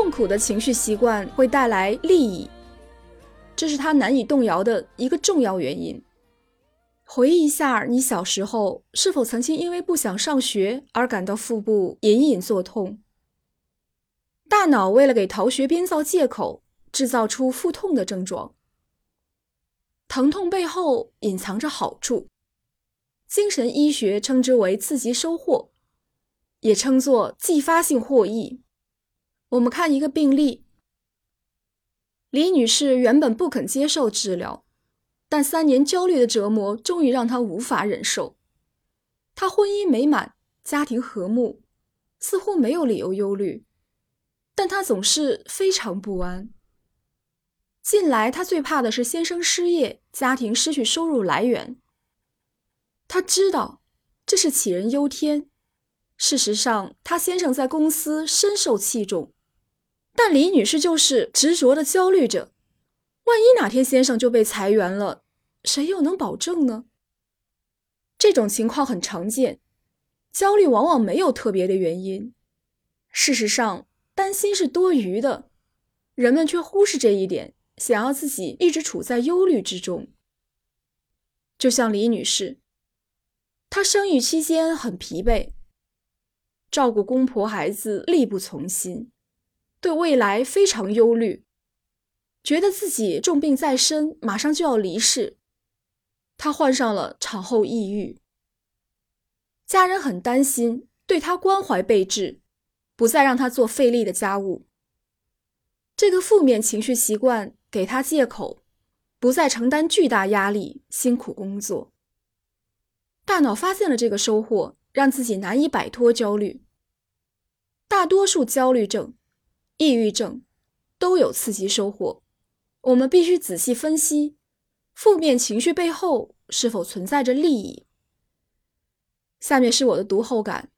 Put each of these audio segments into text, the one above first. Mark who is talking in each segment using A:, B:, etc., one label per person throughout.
A: 痛苦的情绪习惯会带来利益，这是他难以动摇的一个重要原因。回忆一下，你小时候是否曾经因为不想上学而感到腹部隐隐作痛？大脑为了给逃学编造借口，制造出腹痛的症状。疼痛背后隐藏着好处，精神医学称之为刺激收获，也称作继发性获益。我们看一个病例：李女士原本不肯接受治疗，但三年焦虑的折磨终于让她无法忍受。她婚姻美满，家庭和睦，似乎没有理由忧虑。但她总是非常不安。近来，她最怕的是先生失业，家庭失去收入来源。她知道这是杞人忧天。事实上，她先生在公司深受器重，但李女士就是执着的焦虑着。万一哪天先生就被裁员了，谁又能保证呢？这种情况很常见，焦虑往往没有特别的原因。事实上。担心是多余的，人们却忽视这一点，想要自己一直处在忧虑之中。就像李女士，她生育期间很疲惫，照顾公婆孩子力不从心，对未来非常忧虑，觉得自己重病在身，马上就要离世。她患上了产后抑郁，家人很担心，对她关怀备至。不再让他做费力的家务。这个负面情绪习惯给他借口，不再承担巨大压力、辛苦工作。大脑发现了这个收获，让自己难以摆脱焦虑。大多数焦虑症、抑郁症都有刺激收获。我们必须仔细分析，负面情绪背后是否存在着利益。下面是我的读后感：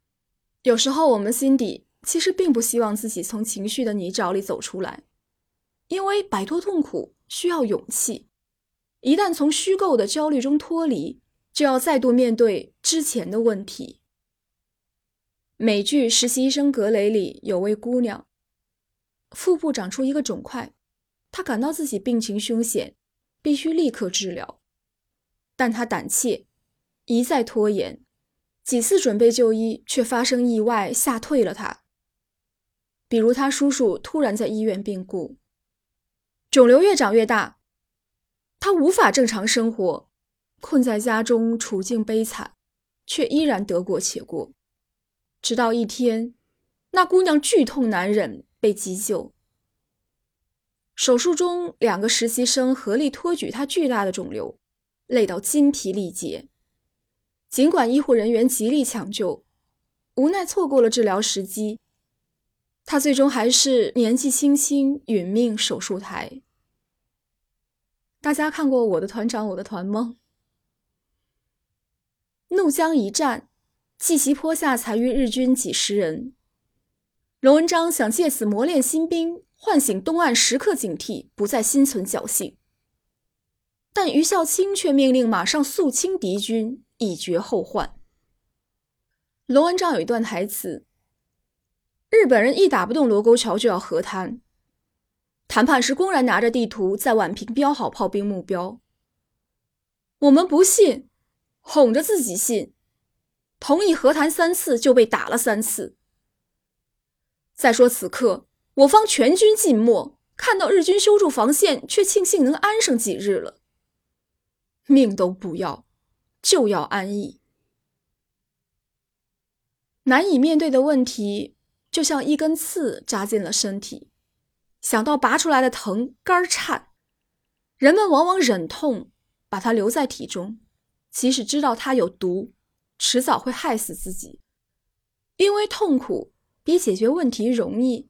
A: 有时候我们心底。其实并不希望自己从情绪的泥沼里走出来，因为摆脱痛苦需要勇气。一旦从虚构的焦虑中脱离，就要再度面对之前的问题。美剧《实习医生格雷》里有位姑娘，腹部长出一个肿块，他感到自己病情凶险，必须立刻治疗，但他胆怯，一再拖延，几次准备就医，却发生意外，吓退了他。比如他叔叔突然在医院病故，肿瘤越长越大，他无法正常生活，困在家中，处境悲惨，却依然得过且过。直到一天，那姑娘剧痛难忍，被急救。手术中，两个实习生合力托举他巨大的肿瘤，累到筋疲力竭。尽管医护人员极力抢救，无奈错过了治疗时机。他最终还是年纪轻轻殒命手术台。大家看过《我的团长我的团》吗？怒江一战，季袭坡下残余日军几十人。龙文章想借此磨练新兵，唤醒东岸时刻警惕，不再心存侥幸。但于孝清却命令马上肃清敌军，以绝后患。龙文章有一段台词。日本人一打不动罗沟桥就要和谈，谈判时公然拿着地图在宛平标好炮兵目标。我们不信，哄着自己信，同意和谈三次就被打了三次。再说此刻我方全军尽没，看到日军修筑防线，却庆幸能安上几日了。命都不要，就要安逸。难以面对的问题。就像一根刺扎进了身体，想到拔出来的疼，肝儿颤。人们往往忍痛把它留在体中，即使知道它有毒，迟早会害死自己。因为痛苦比解决问题容易，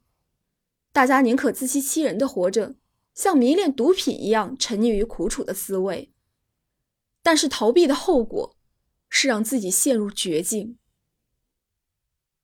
A: 大家宁可自欺欺人的活着，像迷恋毒品一样沉溺于苦楚的滋味。但是逃避的后果是让自己陷入绝境。